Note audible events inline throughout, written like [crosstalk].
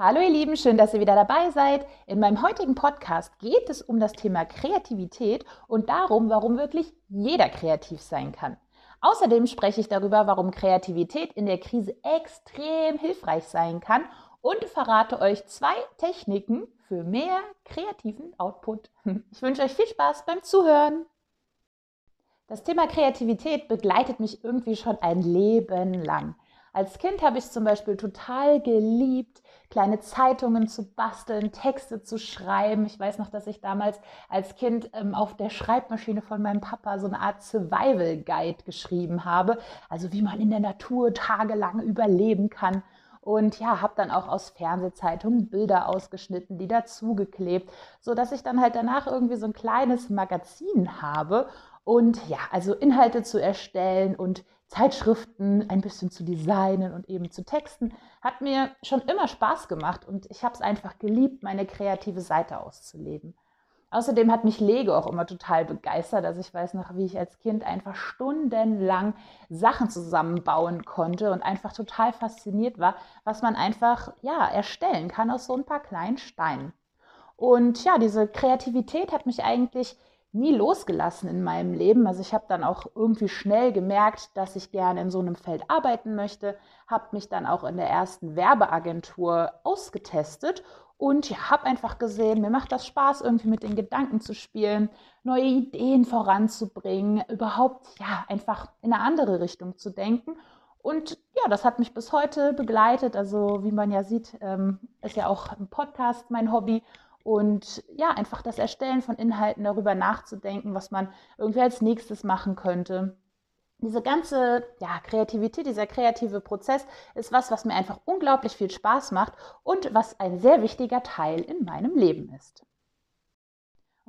Hallo ihr Lieben, schön, dass ihr wieder dabei seid. In meinem heutigen Podcast geht es um das Thema Kreativität und darum, warum wirklich jeder kreativ sein kann. Außerdem spreche ich darüber, warum Kreativität in der Krise extrem hilfreich sein kann und verrate euch zwei Techniken für mehr kreativen Output. [laughs] Ich wünsche euch viel Spaß beim Zuhören. Das Thema Kreativität begleitet mich irgendwie schon ein Leben lang. Als Kind habe ich zum Beispiel total geliebt, kleine Zeitungen zu basteln, Texte zu schreiben. Ich weiß noch, dass ich damals als Kind ähm, auf der Schreibmaschine von meinem Papa so eine Art Survival Guide geschrieben habe. Also wie man in der Natur tagelang überleben kann. Und ja, habe dann auch aus Fernsehzeitungen Bilder ausgeschnitten, die dazugeklebt, sodass ich dann halt danach irgendwie so ein kleines Magazin habe. Und ja, also Inhalte zu erstellen und Zeitschriften ein bisschen zu designen und eben zu texten, hat mir schon immer Spaß gemacht und ich habe es einfach geliebt, meine kreative Seite auszuleben. Außerdem hat mich Lego auch immer total begeistert. Also ich weiß noch, wie ich als Kind einfach stundenlang Sachen zusammenbauen konnte und einfach total fasziniert war, was man einfach ja erstellen kann aus so ein paar kleinen Steinen. Und ja, diese Kreativität hat mich eigentlich nie losgelassen in meinem Leben. Also ich habe dann auch irgendwie schnell gemerkt, dass ich gerne in so einem Feld arbeiten möchte, habe mich dann auch in der ersten Werbeagentur ausgetestet und ja, habe einfach gesehen, mir macht das Spaß, irgendwie mit den Gedanken zu spielen, neue Ideen voranzubringen, überhaupt ja einfach in eine andere Richtung zu denken. Und ja, das hat mich bis heute begleitet. Also wie man ja sieht, ähm, ist ja auch ein Podcast mein Hobby. Und ja, einfach das Erstellen von Inhalten, darüber nachzudenken, was man irgendwie als nächstes machen könnte. Diese ganze ja, Kreativität, dieser kreative Prozess ist was, was mir einfach unglaublich viel Spaß macht und was ein sehr wichtiger Teil in meinem Leben ist.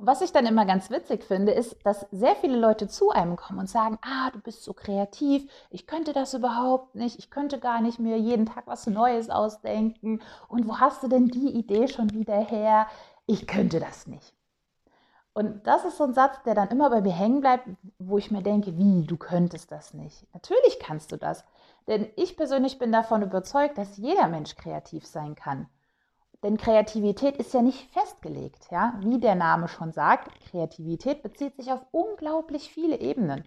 Und was ich dann immer ganz witzig finde, ist, dass sehr viele Leute zu einem kommen und sagen, ah, du bist so kreativ, ich könnte das überhaupt nicht, ich könnte gar nicht mehr jeden Tag was Neues ausdenken. Und wo hast du denn die Idee schon wieder her? Ich könnte das nicht. Und das ist so ein Satz, der dann immer bei mir hängen bleibt, wo ich mir denke, wie, du könntest das nicht. Natürlich kannst du das. Denn ich persönlich bin davon überzeugt, dass jeder Mensch kreativ sein kann. Denn Kreativität ist ja nicht festgelegt, ja? Wie der Name schon sagt, Kreativität bezieht sich auf unglaublich viele Ebenen.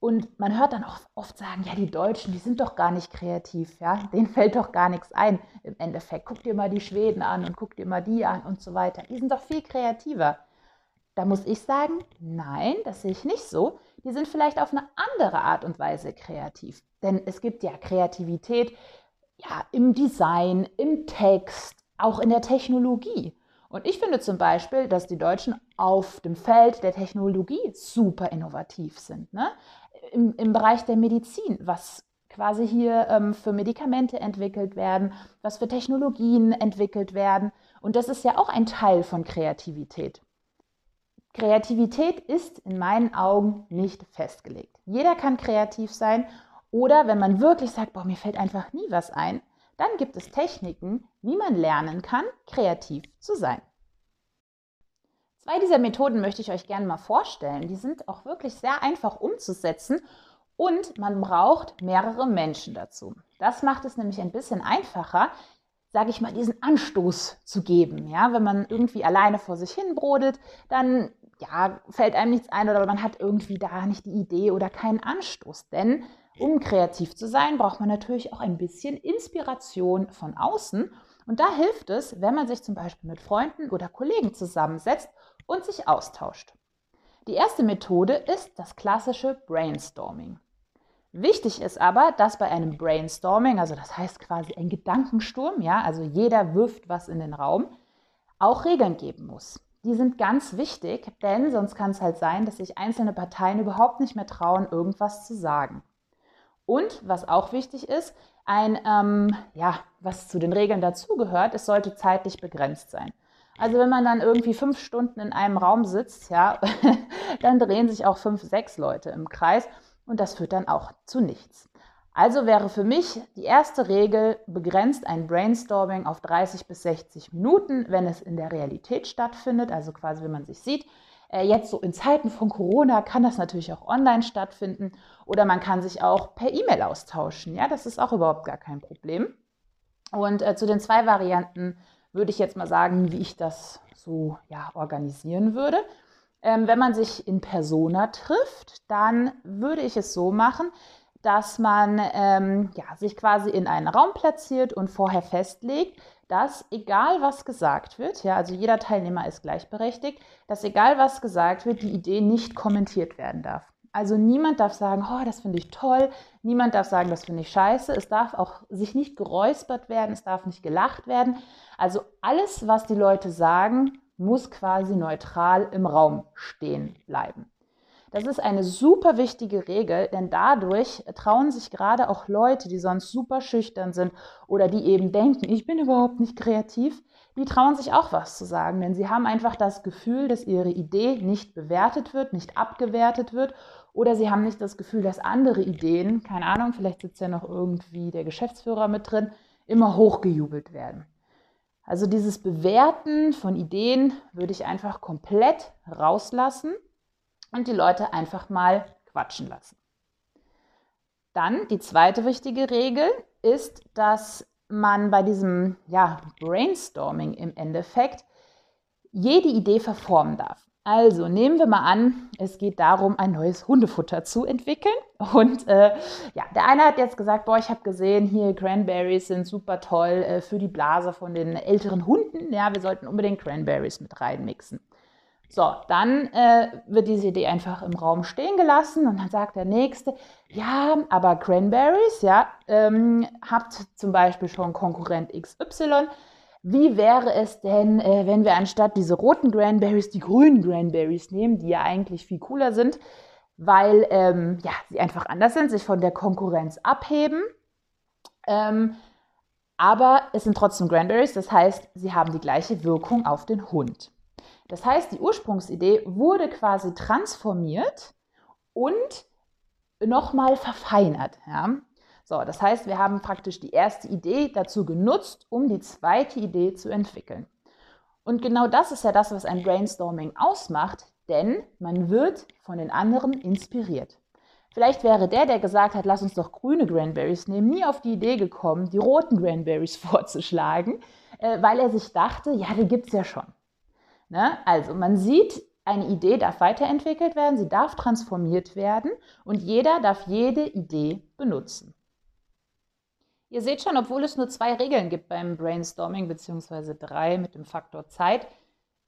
Und man hört dann auch oft sagen, ja, die Deutschen, die sind doch gar nicht kreativ, ja, denen fällt doch gar nichts ein im Endeffekt. Guck dir mal die Schweden an und guck dir mal die an und so weiter. Die sind doch viel kreativer. Da muss ich sagen, nein, das sehe ich nicht so. Die sind vielleicht auf eine andere Art und Weise kreativ. Denn es gibt ja Kreativität ja, im Design, im Text, auch in der Technologie. Und ich finde zum Beispiel, dass die Deutschen auf dem Feld der Technologie super innovativ sind. Ne? Im, im Bereich der Medizin, was quasi hier ähm, für Medikamente entwickelt werden, was für Technologien entwickelt werden. Und das ist ja auch ein Teil von Kreativität. Kreativität ist in meinen Augen nicht festgelegt. Jeder kann kreativ sein oder wenn man wirklich sagt, boah, mir fällt einfach nie was ein, dann gibt es Techniken, wie man lernen kann, kreativ zu sein. Zwei dieser Methoden möchte ich euch gerne mal vorstellen. Die sind auch wirklich sehr einfach umzusetzen und man braucht mehrere Menschen dazu. Das macht es nämlich ein bisschen einfacher, sage ich mal, diesen Anstoß zu geben. Ja, wenn man irgendwie alleine vor sich hin brodelt, dann ja, fällt einem nichts ein oder man hat irgendwie da nicht die Idee oder keinen Anstoß. Denn um kreativ zu sein, braucht man natürlich auch ein bisschen Inspiration von außen. Und da hilft es, wenn man sich zum Beispiel mit Freunden oder Kollegen zusammensetzt und sich austauscht. Die erste Methode ist das klassische Brainstorming. Wichtig ist aber, dass bei einem Brainstorming, also das heißt quasi ein Gedankensturm, ja, also jeder wirft was in den Raum, auch Regeln geben muss. Die sind ganz wichtig, denn sonst kann es halt sein, dass sich einzelne Parteien überhaupt nicht mehr trauen, irgendwas zu sagen. Und was auch wichtig ist, ein, ähm, ja, was zu den Regeln dazugehört, es sollte zeitlich begrenzt sein. Also wenn man dann irgendwie fünf Stunden in einem Raum sitzt, ja, [laughs] dann drehen sich auch fünf, sechs Leute im Kreis und das führt dann auch zu nichts. Also wäre für mich die erste Regel begrenzt ein Brainstorming auf 30 bis 60 Minuten, wenn es in der Realität stattfindet, also quasi wenn man sich sieht. Äh, jetzt so in Zeiten von Corona kann das natürlich auch online stattfinden oder man kann sich auch per E-Mail austauschen. Ja, das ist auch überhaupt gar kein Problem. Und äh, zu den zwei Varianten würde ich jetzt mal sagen, wie ich das so ja, organisieren würde. Ähm, wenn man sich in Persona trifft, dann würde ich es so machen, dass man ähm, ja, sich quasi in einen Raum platziert und vorher festlegt, dass egal was gesagt wird, ja, also jeder Teilnehmer ist gleichberechtigt, dass egal was gesagt wird, die Idee nicht kommentiert werden darf. Also niemand darf sagen, oh, das finde ich toll, niemand darf sagen, das finde ich scheiße. Es darf auch sich nicht geräuspert werden, es darf nicht gelacht werden. Also alles, was die Leute sagen, muss quasi neutral im Raum stehen bleiben. Das ist eine super wichtige Regel, denn dadurch trauen sich gerade auch Leute, die sonst super schüchtern sind oder die eben denken, ich bin überhaupt nicht kreativ, die trauen sich auch was zu sagen, denn sie haben einfach das Gefühl, dass ihre Idee nicht bewertet wird, nicht abgewertet wird oder sie haben nicht das Gefühl, dass andere Ideen, keine Ahnung, vielleicht sitzt ja noch irgendwie der Geschäftsführer mit drin, immer hochgejubelt werden. Also dieses Bewerten von Ideen würde ich einfach komplett rauslassen und die Leute einfach mal quatschen lassen. Dann die zweite wichtige Regel ist, dass man bei diesem ja, Brainstorming im Endeffekt jede Idee verformen darf. Also nehmen wir mal an, es geht darum, ein neues Hundefutter zu entwickeln. Und äh, ja, der eine hat jetzt gesagt, boah, ich habe gesehen, hier Cranberries sind super toll äh, für die Blase von den älteren Hunden. Ja, wir sollten unbedingt Cranberries mit reinmixen. So, dann äh, wird diese Idee einfach im Raum stehen gelassen und dann sagt der Nächste, ja, aber Cranberries, ja, ähm, habt zum Beispiel schon Konkurrent XY wie wäre es denn, äh, wenn wir anstatt diese roten Cranberries die grünen Cranberries nehmen, die ja eigentlich viel cooler sind, weil ähm, ja, sie einfach anders sind, sich von der Konkurrenz abheben. Ähm, aber es sind trotzdem Cranberries, das heißt, sie haben die gleiche Wirkung auf den Hund. Das heißt, die Ursprungsidee wurde quasi transformiert und nochmal verfeinert. Ja? So, das heißt, wir haben praktisch die erste Idee dazu genutzt, um die zweite Idee zu entwickeln. Und genau das ist ja das, was ein Brainstorming ausmacht, denn man wird von den anderen inspiriert. Vielleicht wäre der, der gesagt hat, lass uns doch grüne Cranberries nehmen, nie auf die Idee gekommen, die roten Cranberries [laughs] vorzuschlagen, äh, weil er sich dachte, ja, die gibt es ja schon. Ne? Also man sieht, eine Idee darf weiterentwickelt werden, sie darf transformiert werden und jeder darf jede Idee benutzen. Ihr seht schon, obwohl es nur zwei Regeln gibt beim Brainstorming, beziehungsweise drei mit dem Faktor Zeit,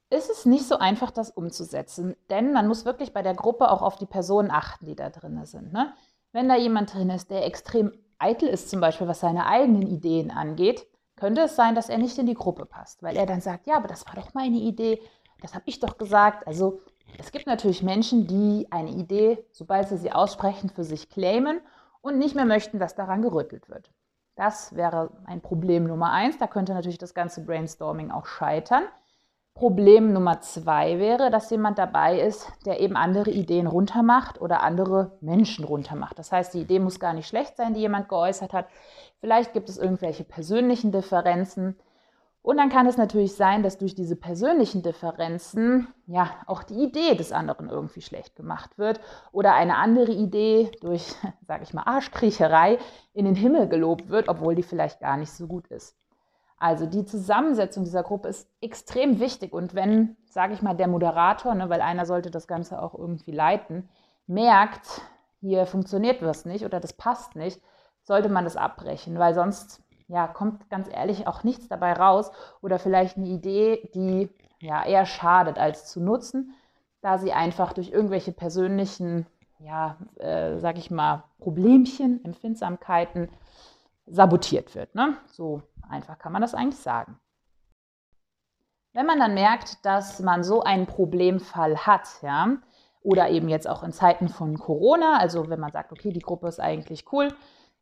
ist es nicht so einfach, das umzusetzen. Denn man muss wirklich bei der Gruppe auch auf die Personen achten, die da drin sind. Ne? Wenn da jemand drin ist, der extrem eitel ist, zum Beispiel was seine eigenen Ideen angeht, könnte es sein, dass er nicht in die Gruppe passt, weil er dann sagt, ja, aber das war doch meine Idee, das habe ich doch gesagt. Also es gibt natürlich Menschen, die eine Idee, sobald sie sie aussprechen, für sich claimen und nicht mehr möchten, dass daran gerüttelt wird. Das wäre ein Problem Nummer eins. Da könnte natürlich das ganze Brainstorming auch scheitern. Problem Nummer zwei wäre, dass jemand dabei ist, der eben andere Ideen runtermacht oder andere Menschen runtermacht. Das heißt, die Idee muss gar nicht schlecht sein, die jemand geäußert hat. Vielleicht gibt es irgendwelche persönlichen Differenzen. Und dann kann es natürlich sein, dass durch diese persönlichen Differenzen ja auch die Idee des anderen irgendwie schlecht gemacht wird oder eine andere Idee durch, [laughs] sage ich mal, Arschkriecherei in den Himmel gelobt wird, obwohl die vielleicht gar nicht so gut ist. Also die Zusammensetzung dieser Gruppe ist extrem wichtig und wenn, sage ich mal, der Moderator, ne, weil einer sollte das Ganze auch irgendwie leiten, merkt, hier funktioniert was nicht oder das passt nicht, sollte man das abbrechen, weil sonst ja, kommt ganz ehrlich auch nichts dabei raus oder vielleicht eine Idee, die ja eher schadet als zu nutzen, da sie einfach durch irgendwelche persönlichen, ja, äh, sag ich mal, Problemchen, Empfindsamkeiten sabotiert wird. Ne? So einfach kann man das eigentlich sagen. Wenn man dann merkt, dass man so einen Problemfall hat, ja, oder eben jetzt auch in Zeiten von Corona, also wenn man sagt, okay, die Gruppe ist eigentlich cool,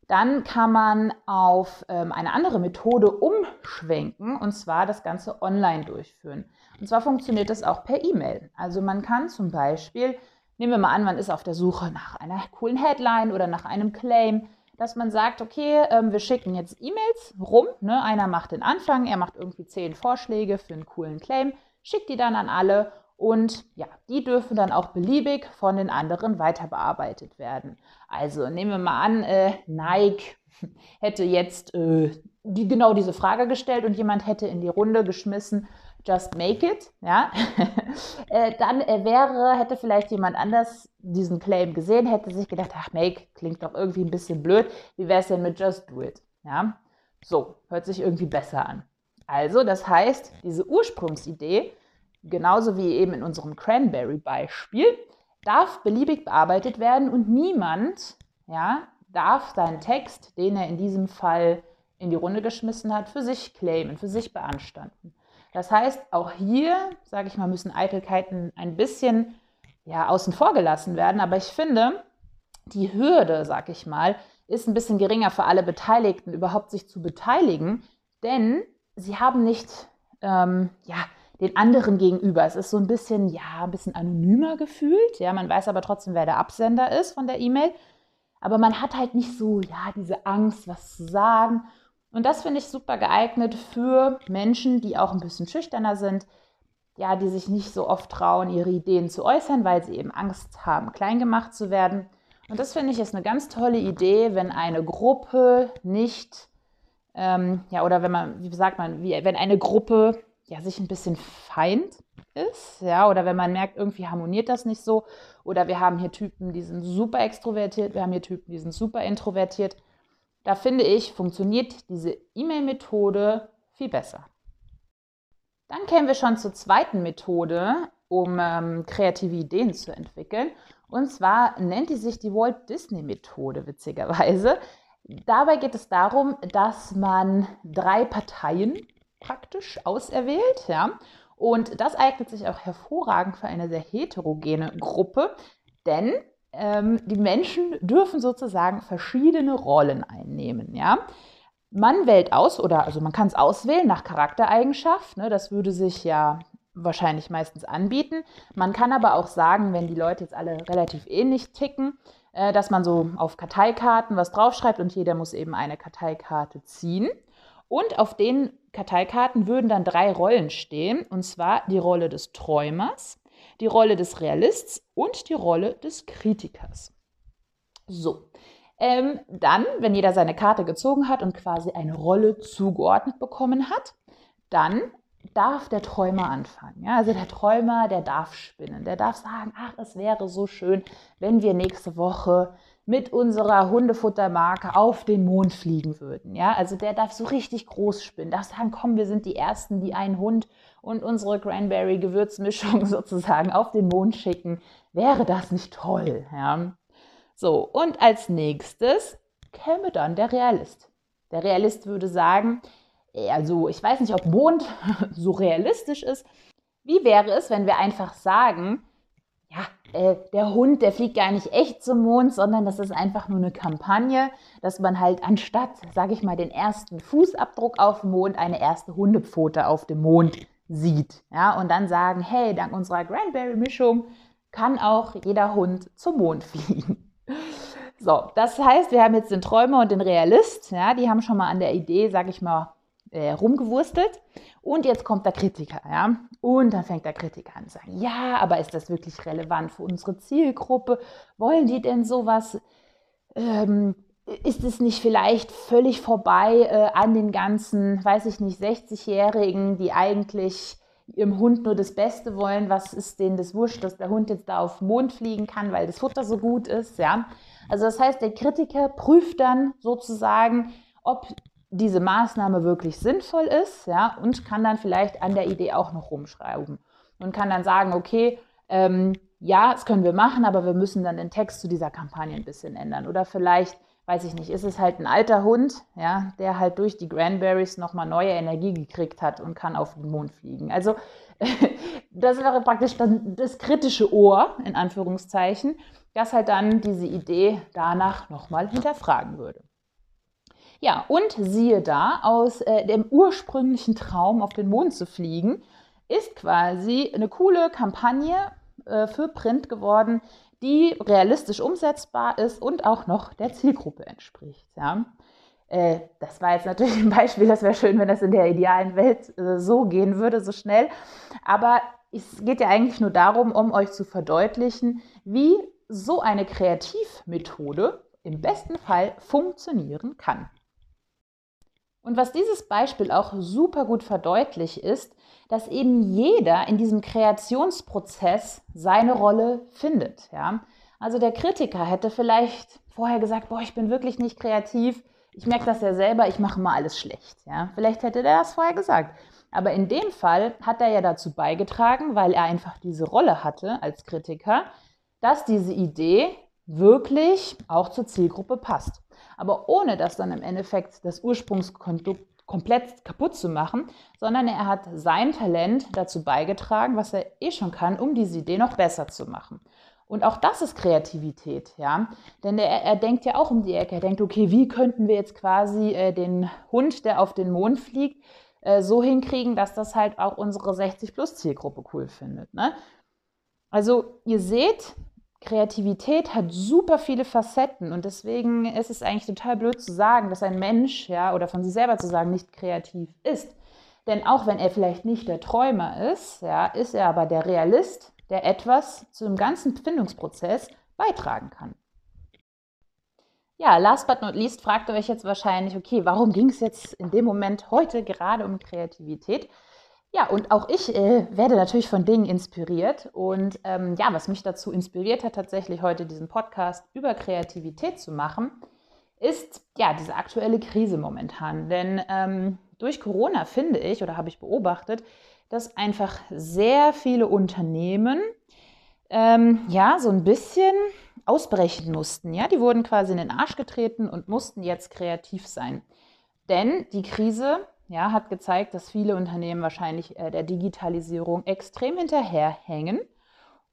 dann kann man auf ähm, eine andere Methode umschwenken und zwar das Ganze online durchführen. Und zwar funktioniert das auch per E-Mail. Also man kann zum Beispiel, nehmen wir mal an, man ist auf der Suche nach einer coolen Headline oder nach einem Claim, dass man sagt, okay, ähm, wir schicken jetzt E-Mails rum. Ne? Einer macht den Anfang, er macht irgendwie zehn Vorschläge für einen coolen Claim, schickt die dann an alle Und ja, die dürfen dann auch beliebig von den anderen weiter bearbeitet werden. Also nehmen wir mal an, äh, Nike [laughs] hätte jetzt äh, die, genau diese Frage gestellt und jemand hätte in die Runde geschmissen, just make it, ja, [laughs] äh, dann äh, wäre, hätte vielleicht jemand anders diesen Claim gesehen, hätte sich gedacht, ach, make klingt doch irgendwie ein bisschen blöd, wie wäre es denn mit just do it, ja, so, hört sich irgendwie besser an. Also, das heißt, diese Ursprungsidee, genauso wie eben in unserem Cranberry-Beispiel, darf beliebig bearbeitet werden und niemand ja, darf seinen Text, den er in diesem Fall in die Runde geschmissen hat, für sich claimen, für sich beanstanden. Das heißt, auch hier, sage ich mal, müssen Eitelkeiten ein bisschen ja, außen vor gelassen werden. Aber ich finde, die Hürde, sage ich mal, ist ein bisschen geringer für alle Beteiligten, überhaupt sich zu beteiligen, denn sie haben nicht ähm, ja, den anderen gegenüber. Es ist so ein bisschen, ja, ein bisschen anonymer gefühlt. Ja, man weiß aber trotzdem, wer der Absender ist von der E-Mail. Aber man hat halt nicht so, ja, diese Angst, was zu sagen. Und das finde ich super geeignet für Menschen, die auch ein bisschen schüchterner sind, ja, die sich nicht so oft trauen, ihre Ideen zu äußern, weil sie eben Angst haben, klein gemacht zu werden. Und das finde ich ist eine ganz tolle Idee, wenn eine Gruppe nicht, ähm, ja, oder wenn man, wie sagt man, wie, wenn eine Gruppe ja sich ein bisschen feind ist, ja, oder wenn man merkt, irgendwie harmoniert das nicht so, oder wir haben hier Typen, die sind super extrovertiert, wir haben hier Typen, die sind super introvertiert, da finde ich, funktioniert diese E-Mail-Methode viel besser. Dann kämen wir schon zur zweiten Methode, um ähm, kreative Ideen zu entwickeln. Und zwar nennt die sich die Walt Disney Methode, witzigerweise. Dabei geht es darum, dass man drei Parteien praktisch auserwählt, ja. Und das eignet sich auch hervorragend für eine sehr heterogene Gruppe, denn ähm, die Menschen dürfen sozusagen verschiedene Rollen einnehmen. Ja? Man wählt aus, oder also man kann es auswählen nach Charaktereigenschaft. Ne? Das würde sich ja wahrscheinlich meistens anbieten. Man kann aber auch sagen, wenn die Leute jetzt alle relativ ähnlich ticken, äh, dass man so auf Karteikarten was draufschreibt und jeder muss eben eine Karteikarte ziehen. Und auf den Karteikarten würden dann drei Rollen stehen, und zwar die Rolle des Träumers, die Rolle des Realists und die Rolle des Kritikers. So, ähm, dann, wenn jeder seine Karte gezogen hat und quasi eine Rolle zugeordnet bekommen hat, dann darf der Träumer anfangen. Ja? Also der Träumer, der darf spinnen, der darf sagen, ach, es wäre so schön, wenn wir nächste Woche mit unserer Hundefuttermarke auf den Mond fliegen würden. Ja, also der darf so richtig groß spinnen, darf sagen, komm, wir sind die Ersten, die einen Hund und unsere Cranberry-Gewürzmischung [laughs] sozusagen auf den Mond schicken. Wäre das nicht toll? Ja. So, und als nächstes käme dann der Realist. Der Realist würde sagen, also ich weiß nicht, ob Mond [laughs] so realistisch ist. Wie wäre es, wenn wir einfach sagen, äh, der Hund, der fliegt gar nicht echt zum Mond, sondern das ist einfach nur eine Kampagne, dass man halt anstatt, sage ich mal, den ersten Fußabdruck auf dem Mond eine erste Hundepfote auf dem Mond sieht. Ja, und dann sagen, hey, dank unserer Cranberry-Mischung kann auch jeder Hund zum Mond [laughs] fliegen. So, das heißt, wir haben jetzt den Träumer und den Realist, ja, die haben schon mal an der Idee, sage ich mal, äh, rumgewurstelt. Und jetzt kommt der Kritiker, ja. Und dann fängt der Kritiker an zu sagen, ja, aber ist das wirklich relevant für unsere Zielgruppe? Wollen die denn sowas? Ähm, ist es nicht vielleicht völlig vorbei äh, an den ganzen, weiß ich nicht, 60-Jährigen, die eigentlich ihrem Hund nur das Beste wollen? Was ist denen das wurscht, dass der Hund jetzt da auf den Mond fliegen kann, weil das Futter so gut ist? Ja, also das heißt, der Kritiker prüft dann sozusagen, ob diese Maßnahme wirklich sinnvoll ist, ja, und kann dann vielleicht an der Idee auch noch rumschreiben und kann dann sagen, okay, ähm, ja, das können wir machen, aber wir müssen dann den Text zu dieser Kampagne ein bisschen ändern. Oder vielleicht, weiß ich nicht, ist es halt ein alter Hund, ja, der halt durch die Cranberries nochmal neue Energie gekriegt hat und kann auf den Mond fliegen. Also [laughs] das wäre praktisch dann das kritische Ohr, in Anführungszeichen, das halt dann diese Idee danach nochmal hinterfragen würde. Ja, und siehe da, aus äh, dem ursprünglichen Traum auf den Mond zu fliegen, ist quasi eine coole Kampagne äh, für Print geworden, die realistisch umsetzbar ist und auch noch der Zielgruppe entspricht. Ja. Äh, das war jetzt natürlich ein Beispiel, das wäre schön, wenn das in der idealen Welt äh, so gehen würde, so schnell. Aber es geht ja eigentlich nur darum, um euch zu verdeutlichen, wie so eine Kreativmethode im besten Fall funktionieren kann. Und was dieses Beispiel auch super gut verdeutlicht ist, dass eben jeder in diesem Kreationsprozess seine Rolle findet. Ja? Also der Kritiker hätte vielleicht vorher gesagt, boah, ich bin wirklich nicht kreativ, ich merke das ja selber, ich mache mal alles schlecht. Ja? Vielleicht hätte der das vorher gesagt. Aber in dem Fall hat er ja dazu beigetragen, weil er einfach diese Rolle hatte als Kritiker, dass diese Idee wirklich auch zur Zielgruppe passt. Aber ohne dass dann im Endeffekt das Ursprungskondukt komplett kaputt zu machen, sondern er hat sein Talent dazu beigetragen, was er eh schon kann, um diese Idee noch besser zu machen. Und auch das ist Kreativität, ja. Denn er, er, denkt ja auch um die Ecke. Er denkt, okay, wie könnten wir jetzt quasi äh, den Hund, der auf den Mond fliegt, äh, so hinkriegen, dass das halt auch unsere 60-Plus-Zielgruppe cool findet. Ne? Also ihr seht, Kreativität hat super viele Facetten und deswegen ist es eigentlich total blöd zu sagen, dass ein Mensch, ja, oder von sich selber zu sagen, nicht kreativ ist. Denn auch wenn er vielleicht nicht der Träumer ist, ja, ist er aber der Realist, der etwas zum ganzen Findungsprozess beitragen kann. Ja, last but not least fragt ihr euch jetzt wahrscheinlich, okay, warum ging es jetzt in dem Moment heute gerade um Kreativität? Ja, und auch ich äh, werde natürlich von Dingen inspiriert. Und ähm, ja, was mich dazu inspiriert hat, tatsächlich heute diesen Podcast über Kreativität zu machen, ist ja diese aktuelle Krise momentan. Denn ähm, durch Corona finde ich oder habe ich beobachtet, dass einfach sehr viele Unternehmen ähm, ja so ein bisschen ausbrechen mussten. Ja, die wurden quasi in den Arsch getreten und mussten jetzt kreativ sein. Denn die Krise ja, hat gezeigt, dass viele Unternehmen wahrscheinlich äh, der Digitalisierung extrem hinterherhängen.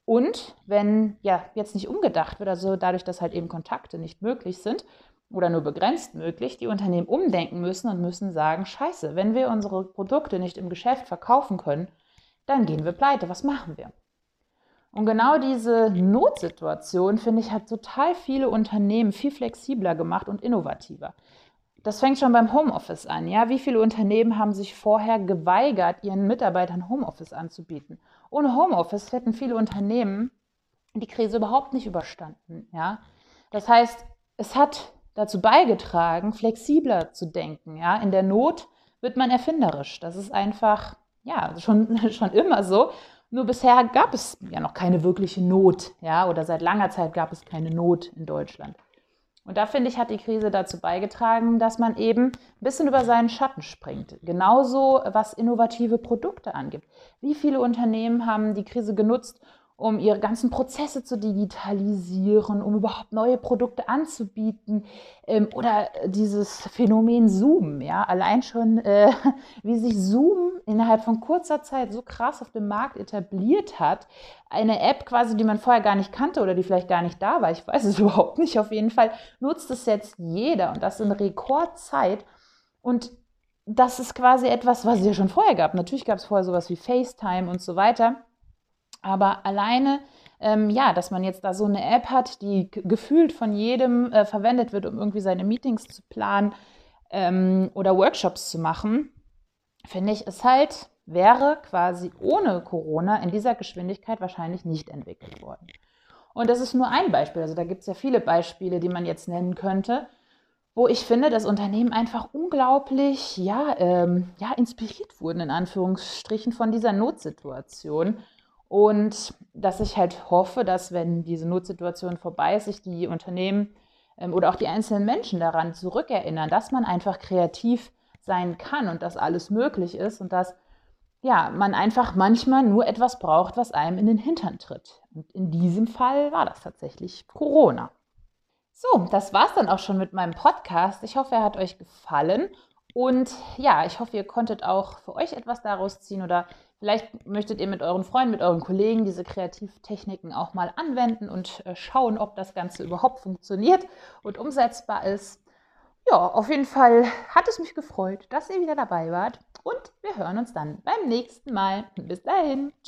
Und wenn ja jetzt nicht umgedacht wird, also dadurch, dass halt eben Kontakte nicht möglich sind, oder nur begrenzt möglich, die Unternehmen umdenken müssen und müssen sagen, scheiße, wenn wir unsere Produkte nicht im Geschäft verkaufen können, dann gehen wir pleite. Was machen wir? Und genau diese Notsituation, finde ich, hat total viele Unternehmen viel flexibler gemacht und innovativer. Das fängt schon beim Homeoffice an. Ja? Wie viele Unternehmen haben sich vorher geweigert, ihren Mitarbeitern Homeoffice anzubieten? Ohne Homeoffice hätten viele Unternehmen die Krise überhaupt nicht überstanden. Ja? Das heißt, es hat dazu beigetragen, flexibler zu denken. Ja? In der Not wird man erfinderisch. Das ist einfach ja, schon, [laughs] schon immer so. Nur bisher gab es ja noch keine wirkliche Not, ja, oder seit langer Zeit gab es keine Not in Deutschland. Und da finde ich, hat die Krise dazu beigetragen, dass man eben ein bisschen über seinen Schatten springt. Genauso was innovative Produkte angibt. Wie viele Unternehmen haben die Krise genutzt, um ihre ganzen Prozesse zu digitalisieren, um überhaupt neue Produkte anzubieten ähm, oder dieses Phänomen Zoom, ja, allein schon, äh, [laughs] wie sich Zoom innerhalb von kurzer Zeit so krass auf dem Markt etabliert hat, eine App quasi, die man vorher gar nicht kannte oder die vielleicht gar nicht da war, ich weiß es [laughs] überhaupt nicht, auf jeden Fall nutzt es jetzt jeder und das in Rekordzeit und das ist quasi etwas, was es ja schon vorher gab. Natürlich gab es vorher sowas wie FaceTime und so weiter. Aber alleine, ähm, ja, dass man jetzt da so eine App hat, die gefühlt von jedem äh, verwendet wird, um irgendwie seine Meetings zu planen ähm, oder Workshops zu machen, finde ich, ist halt, wäre quasi ohne Corona in dieser Geschwindigkeit wahrscheinlich nicht entwickelt worden. Und das ist nur ein Beispiel. Also da gibt es ja viele Beispiele, die man jetzt nennen könnte, wo ich finde, dass Unternehmen einfach unglaublich ja, ähm, ja, inspiriert wurden, in Anführungsstrichen, von dieser Notsituation und dass ich halt hoffe, dass wenn diese Notsituation vorbei ist, sich die Unternehmen ähm, oder auch die einzelnen Menschen daran zurückerinnern, dass man einfach kreativ sein kann und dass alles möglich ist und dass ja, man einfach manchmal nur etwas braucht, was einem in den Hintern tritt. Und in diesem Fall war das tatsächlich Corona. So, das war es dann auch schon mit meinem Podcast. Ich hoffe, er hat euch gefallen. Und ja, ich hoffe, ihr konntet auch für euch etwas daraus ziehen oder Vielleicht möchtet ihr mit euren Freunden, mit euren Kollegen diese Kreativtechniken auch mal anwenden und äh, schauen, ob das Ganze überhaupt funktioniert und umsetzbar ist. Ja, auf jeden Fall hat es mich gefreut, dass ihr wieder dabei wart und wir hören uns dann beim nächsten Mal. Bis dahin.